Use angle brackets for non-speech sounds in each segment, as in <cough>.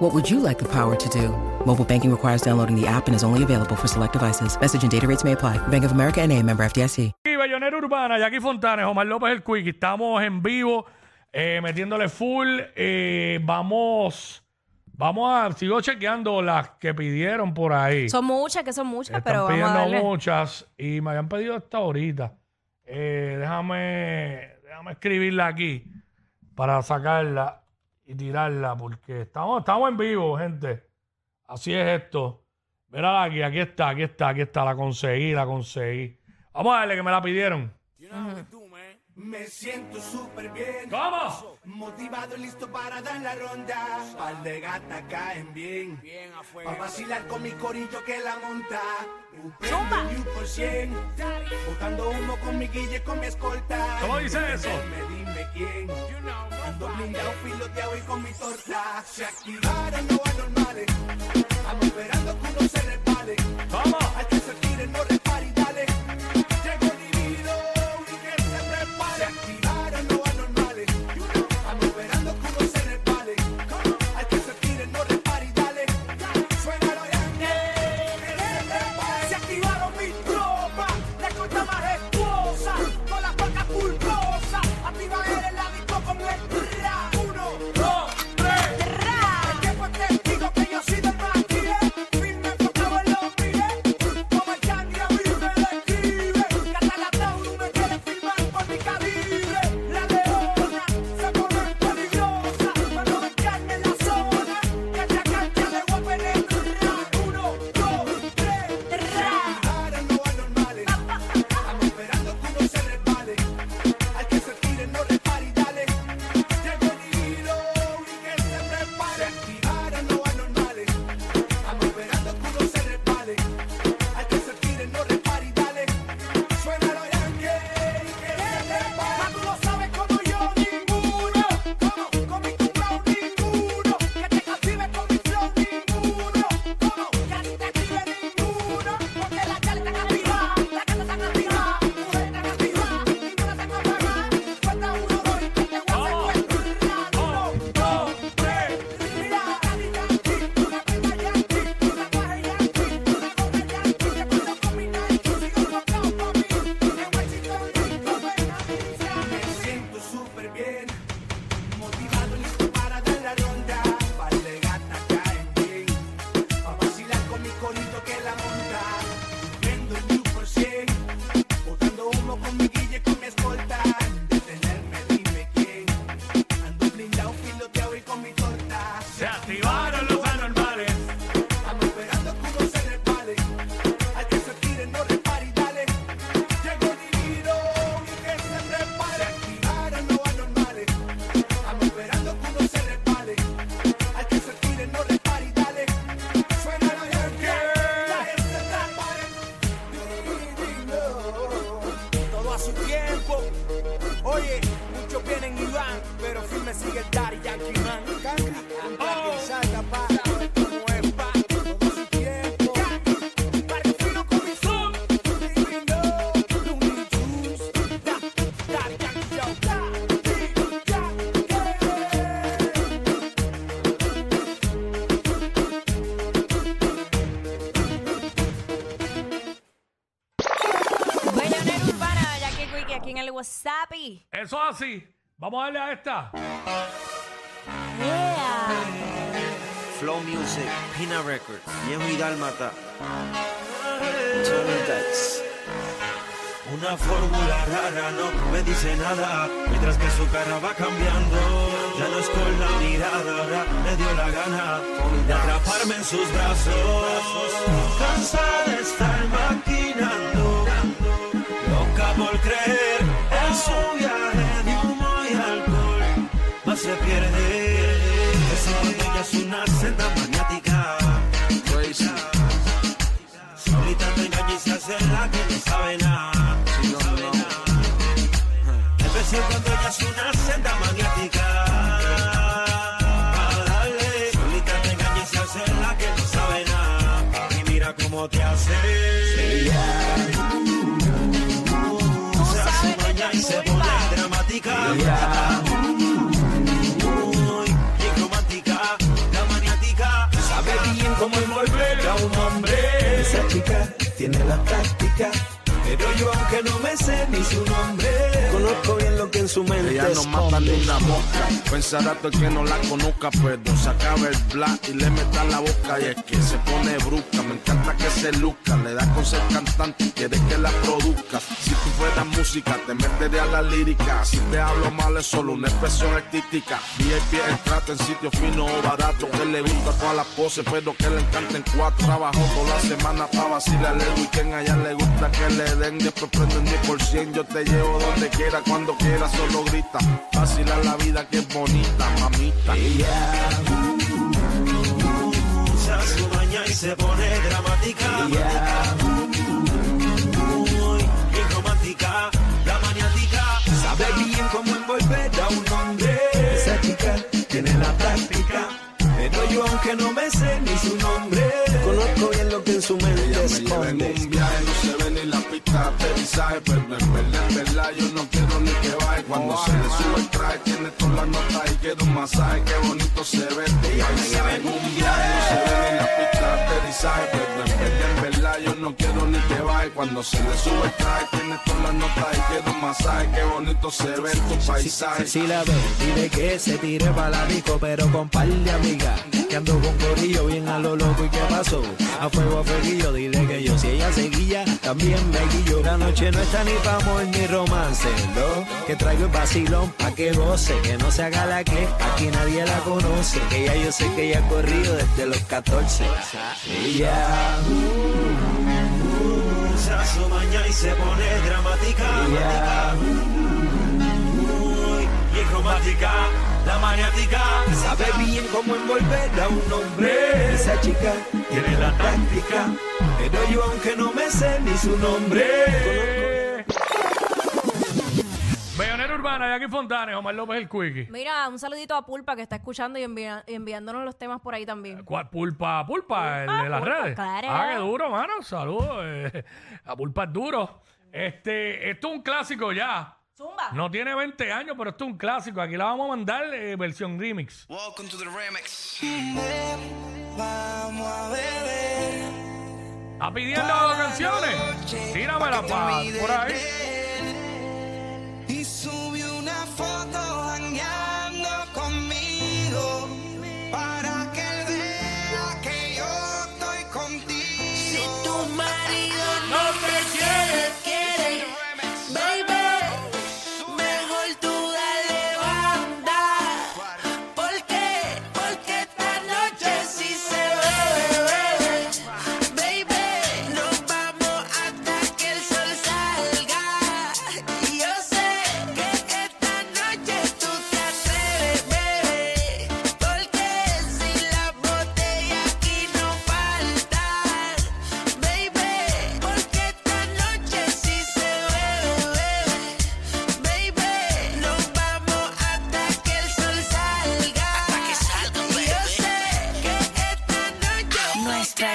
What would you like the power to do? Mobile banking requires downloading the app and is only available for select devices. Message and data rates may apply. Bank of America and a member FDIC. Y Bellonera Urbana, Jackie Fontanes, Omar López el Quick. Estamos en vivo, eh, metiéndole full. Eh, vamos, vamos a, sigo chequeando las que pidieron por ahí. Son muchas, que son muchas, Están pero vamos a pidiendo darle. muchas y me habían pedido hasta ahorita. Eh, déjame, déjame escribirla aquí para sacarla y tirarla porque estamos, estamos en vivo, gente. Así es esto. Mira aquí, aquí está, aquí está, aquí está. La conseguí, la conseguí. Vamos a darle que me la pidieron. Me siento súper bien. ¿Cómo? Motivado y listo para dar la ronda. Par de gatas caen bien. Bien afuera. Pa' vacilar con mi corillo que la monta. Zumba. Por cien. Botando humo con mi guille, con mi escolta. ¿Cómo dice eso? Me dime quién. Ando blindado, piloteado y con mi torta. Se activaron los anormales. Estamos esperando que uno se resbale. ¿Cómo? Al que se tire, no repare Eso es así. Vamos a darle a esta. Yeah. Flow Music, Pina Records, Viejo y Dálmata. Una fórmula rara no me dice nada Mientras que su cara va cambiando Ya no es con la mirada Ahora me dio la gana De atraparme en sus brazos Cansada de estar maquinando Loca por creer En su viaje de humo y alcohol Más se pierde Esa es una senda maniática Solita te engaña y se hace la que no sabe nada Siendo ella es una senda magnética. A darle, solita te engaña y se hace la que no sabe nada. Y mira cómo te hace. Romántica, la maniática. Sabe bien cómo envolver a un hombre. Esa chica tiene la táctica. Pero yo, aunque no me sé ni su nombre, su mente Ella no mata ni una mosca. Pensará todo el que no la conozca, pero se acaba el black y le meta la boca. Y es que se pone brusca. Me encanta que se luzca. Le da con ser cantante y quiere que la produzca. Si tú fueras música, te metería a la lírica. Si te hablo mal, es solo una expresión artística. VIP el trato en sitio fino o barato. Que le gusta todas las poses, pero que le encanten cuatro. Trabajó toda la semana para vacilar el weekend. A ella le gusta que le den. Después prenden 10%. Yo te llevo donde quiera, cuando quiera, solo grita. La vida que es bonita, mamita. Se hace maña y se pone dramática. Muy bien romántica, la maniática. Sabe bien cómo envolver a un hombre. Esa chica tiene la práctica. Pero yo, aunque no me sé ni su nombre, conozco bien lo que en su mente Ella esconde. un viaje, no se ve de aterrizaje, pero en verdad, en verdad, yo no quiero ni que baje. Cuando se le sube el traje, tiene todas las notas y quiero un masaje, qué bonito se ve. Ella me lleva en un viaje, no se ve ni la pista de aterrizaje, pero en verdad, en verdad, yo no quiero ni que baje. Cuando se le sube el traje, tiene todas las notas y quiero un masaje, qué bonito se ve tu paisaje. Si la ve, dile que se tire para la disco, pero con par de amigas. Que ando con corillo bien a lo loco y qué pasó. A fuego a fueguillo, dile que yo si ella seguía, también me guillo. La noche no está ni pa' amor ni romance, lo que traigo es vacilón pa' que goce, que no se haga la que aquí nadie la conoce. Que ya yo sé que ella ha corrido desde los 14. Ella, Se romántica, la maniática. sabe bien cómo envolver a un hombre. Esa chica tiene la táctica, pero yo aunque no me sé ni su nombre. Bellonera Urbana, Jackie Fontanes, Omar López el Quickie. Mira, un saludito a Pulpa que está escuchando y envia- enviándonos los temas por ahí también. ¿Cuál? Pulpa, pulpa, el Pulpa, de las Pulpa, redes. claro. Ah, qué duro, mano. Saludos. eh, a pulpa es duro. Este, esto es un clásico ya. Zumba. No tiene 20 años, pero esto es un clásico. Aquí la vamos a mandar eh, versión remix. Welcome to the remix. Vamos a beber. ¿Está pidiendo canciones? Tíramela pa, por ahí.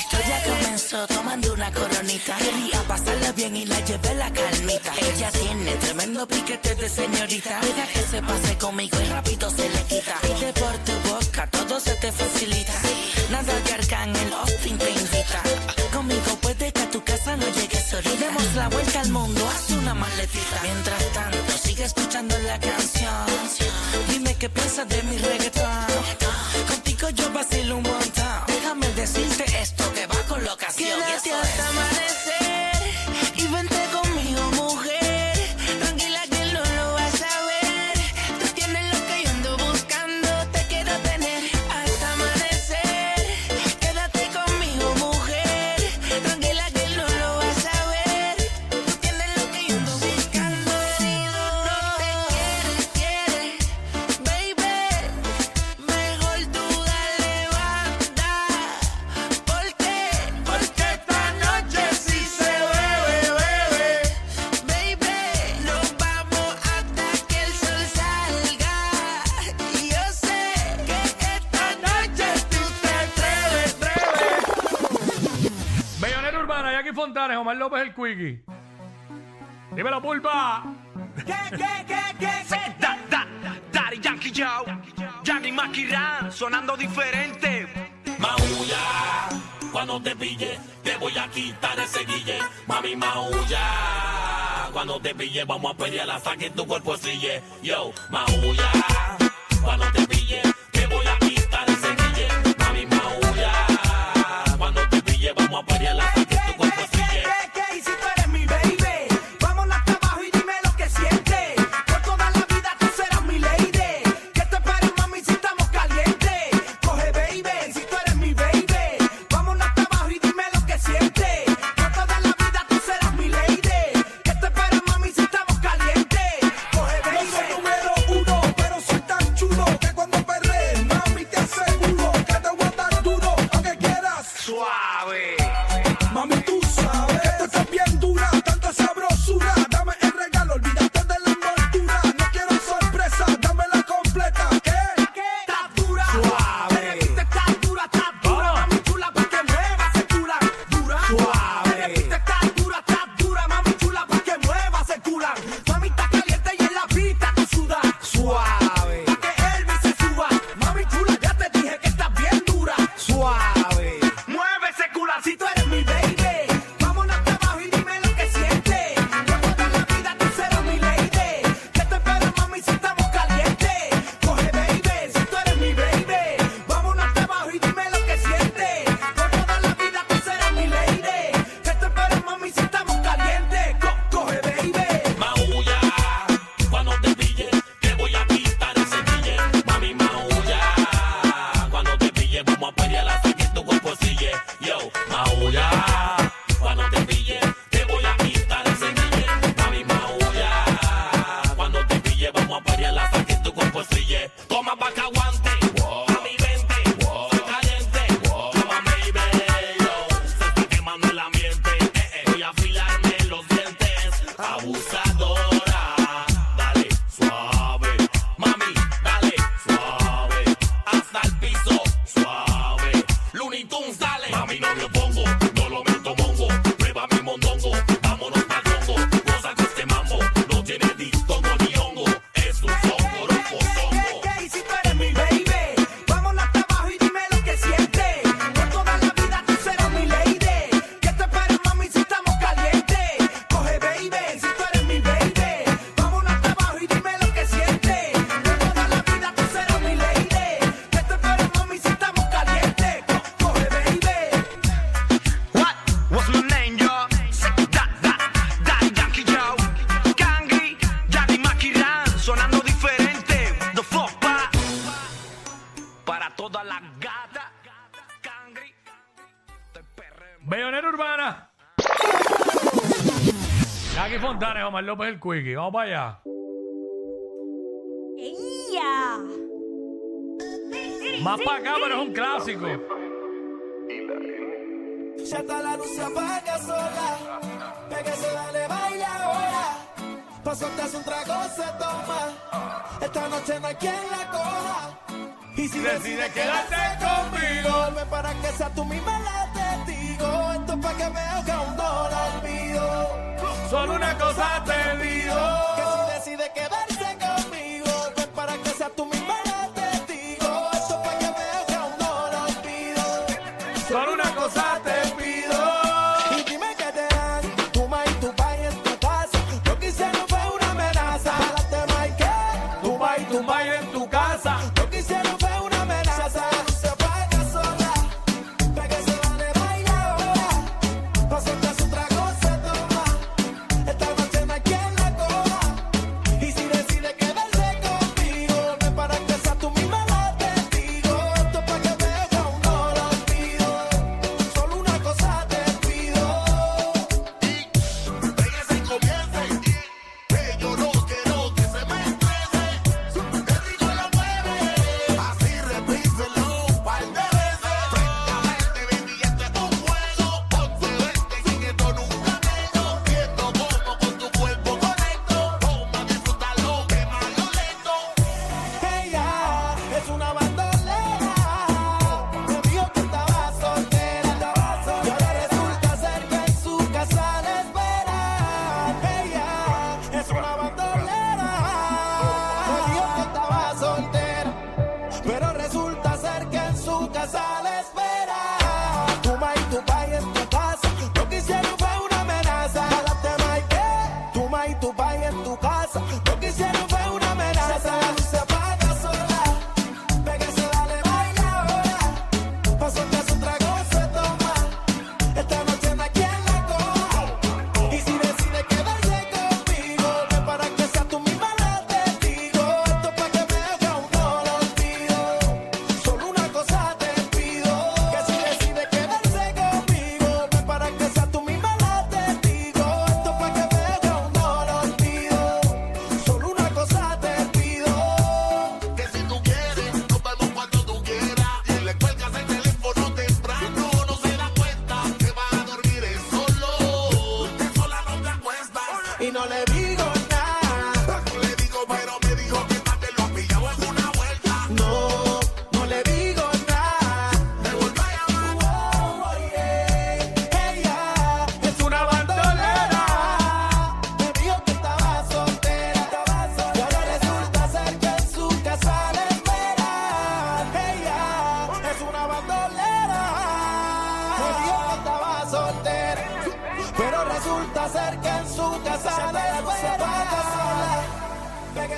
Nuestra historia comenzó tomando una coronita. Quería pasarla bien y la llevé la calmita. Ella tiene tremendo piquete de señorita. Deja que se pase conmigo y rápido se le quita. Pide por tu boca, todo se te facilita. Nada de arcángel, Austin te invita. Conmigo puede que a tu casa no llegues solita. Demos la vuelta al mundo, haz una maletita. Mientras tanto, sigue escuchando la canción. Dime qué piensas de mi reggaetón. Contigo yo vacilo un montón. Déjame decirte esto que va con locación. Quédate hasta es. amanecer Vicky. Dímelo, pulpa. ¿Qué, qué, qué, qué? qué? Da, da, Daddy Yankee Joe. Yankee Maquirán, sonando diferente. Maulla, cuando te pille, te voy a quitar ese guille. Mami, maulla. Cuando te pille, vamos a pelear hasta que tu cuerpo sigue. Yo, maulla. Cuando te Mami, tú sabes que esto está bien dura. López el Quickie. Vamos para allá. ¡Ella! Más para acá, pero es un clásico. Ya está la luz se apaga sola. Pégase, dale, baila ahora. Pa' soltarse un trago se toma. Esta noche no hay quien la coja. Y si decides quedarte conmigo, vuelve para que sea tú misma la testigo. Esto es pa' que veas que aún no la olvido. Solo una cosa te digo.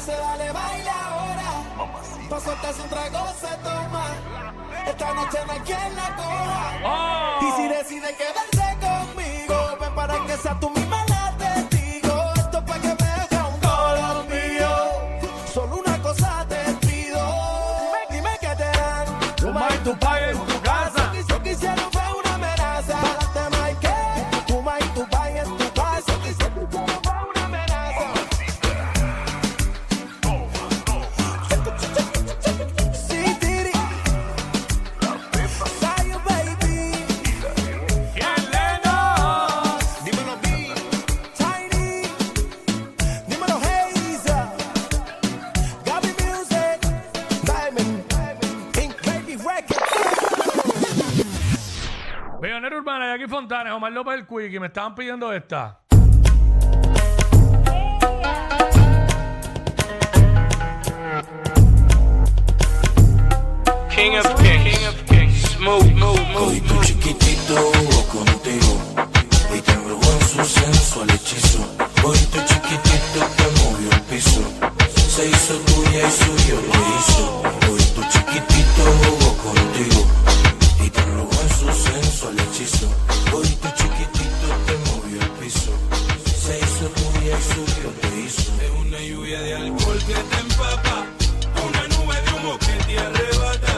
Pégase, dale, baila ahora. Pa' soltarse un trago se toma. Esta noche no hay quien la coja. ¡Oh! Y si decide quedarse conmigo, ven para que sea tú misma la testigo. Esto es pa' que me haga un dolor mío. Solo una cosa te pido. Dime, dime que te dan. Tu ma y tu Aquí Fontanes, Omar López el Quick, y me estaban pidiendo esta. King of Kings. King of Kings. Smooth, move, move. tu chiquitito jugó contigo y te embrujó en su sensual hechizo. Hoy tu chiquitito te movió el piso, se hizo tuya y suyo te hizo. Hoy tu chiquitito jugó contigo su sensual hechizo. Tu chiquitito te movió el piso, se hizo tuya y suyo te hizo. Es una lluvia de alcohol que te empapa, una nube de humo que te arrebata.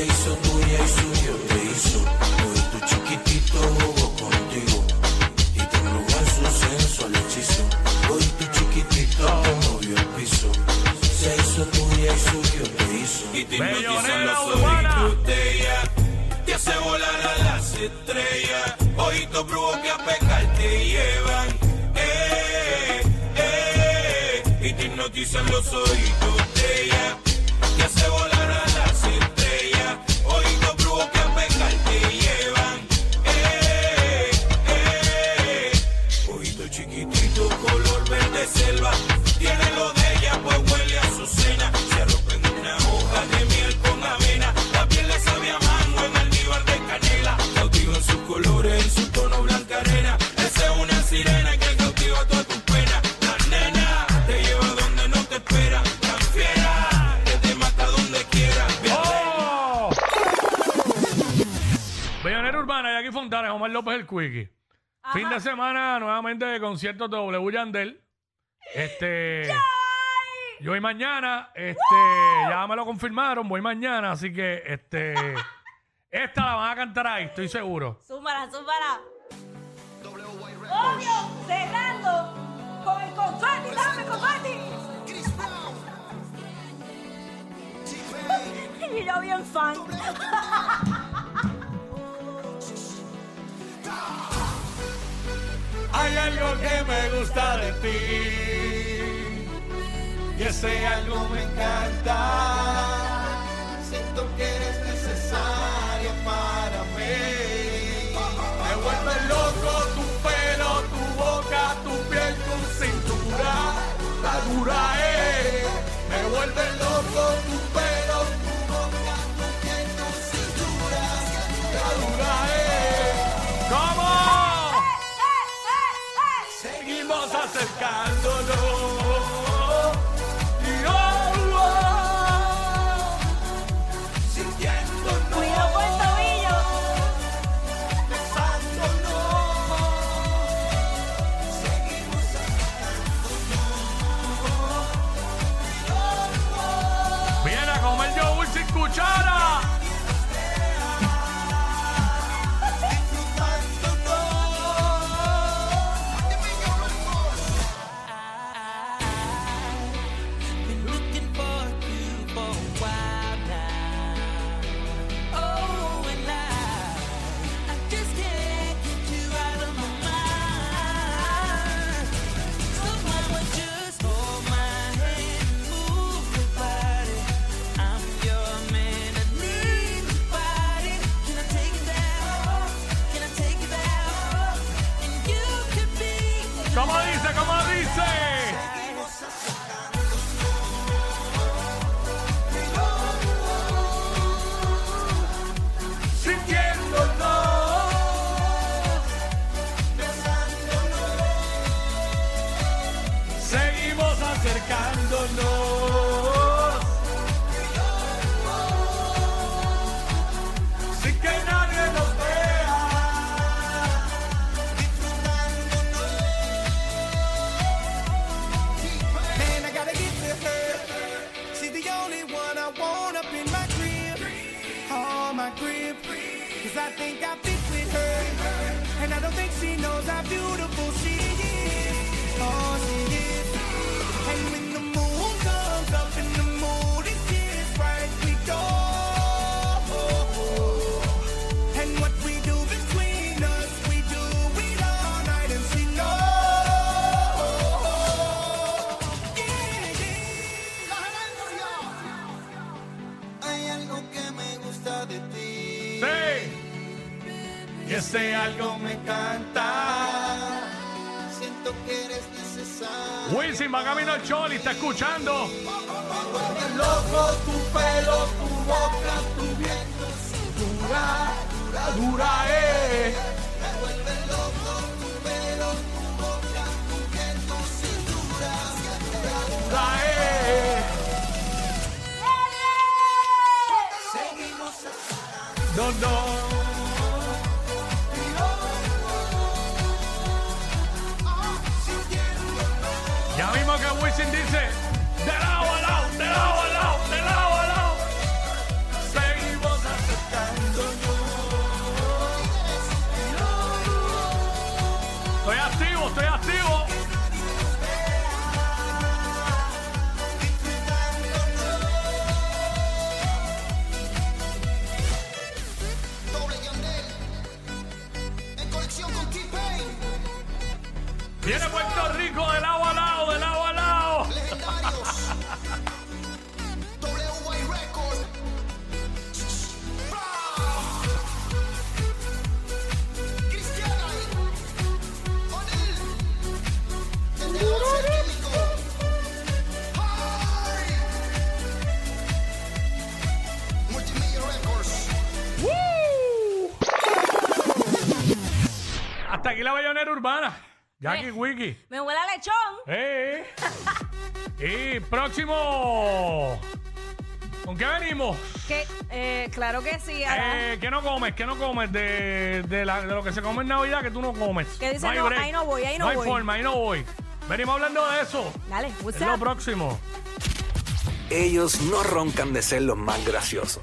Se hizo tuya y suyo te hizo. Hoy tu chiquitito jugó contigo y te embrujó en su sensual hechizo. Hoy tu chiquitito te movió el piso, se hizo tuya y suyo te hizo. Y te Bellonera hipnotizan los urbana. ojitos de ella. Te hace volar a las estrellas. Ojitos brujos que a pecar te llevan. Eh, eh. Y te hipnotizan los ojitos López el Quickie. Fin de semana nuevamente de conciertos de W Yandel. Este. Yo voy mañana, este, ya me lo confirmaron, voy mañana, así que este <laughs> esta la van a cantar ahí, estoy seguro. Súmala, súmala. Obvio, cerrando con el confeti, dame confeti. <laughs> y yo bien fan. <laughs> Hay algo que me gusta de ti y ese algo me encanta. Siento que eres necesaria escucharon. Al Choli, está escuchando. Loco, tu pelo, tu boca, tu viento, cintura. La dura es. Me vuelve loco, tu pelo, tu boca, tu viento, cintura. La es. Seguimos No, no. Urbana. Jackie Wiki. Me huele a lechón. Eh. y próximo. ¿Con qué venimos? Que, eh, claro que sí. ahora. Eh, ¿Qué no comes? ¿Qué no comes de, de la- de lo que se come en Navidad que tú no comes? ¿Qué dice? hay No, ahí no voy, ahí no hay voy. forma, ahí no voy. Venimos hablando de eso. Dale, what's Es lo up? próximo. Ellos no roncan de ser los más graciosos,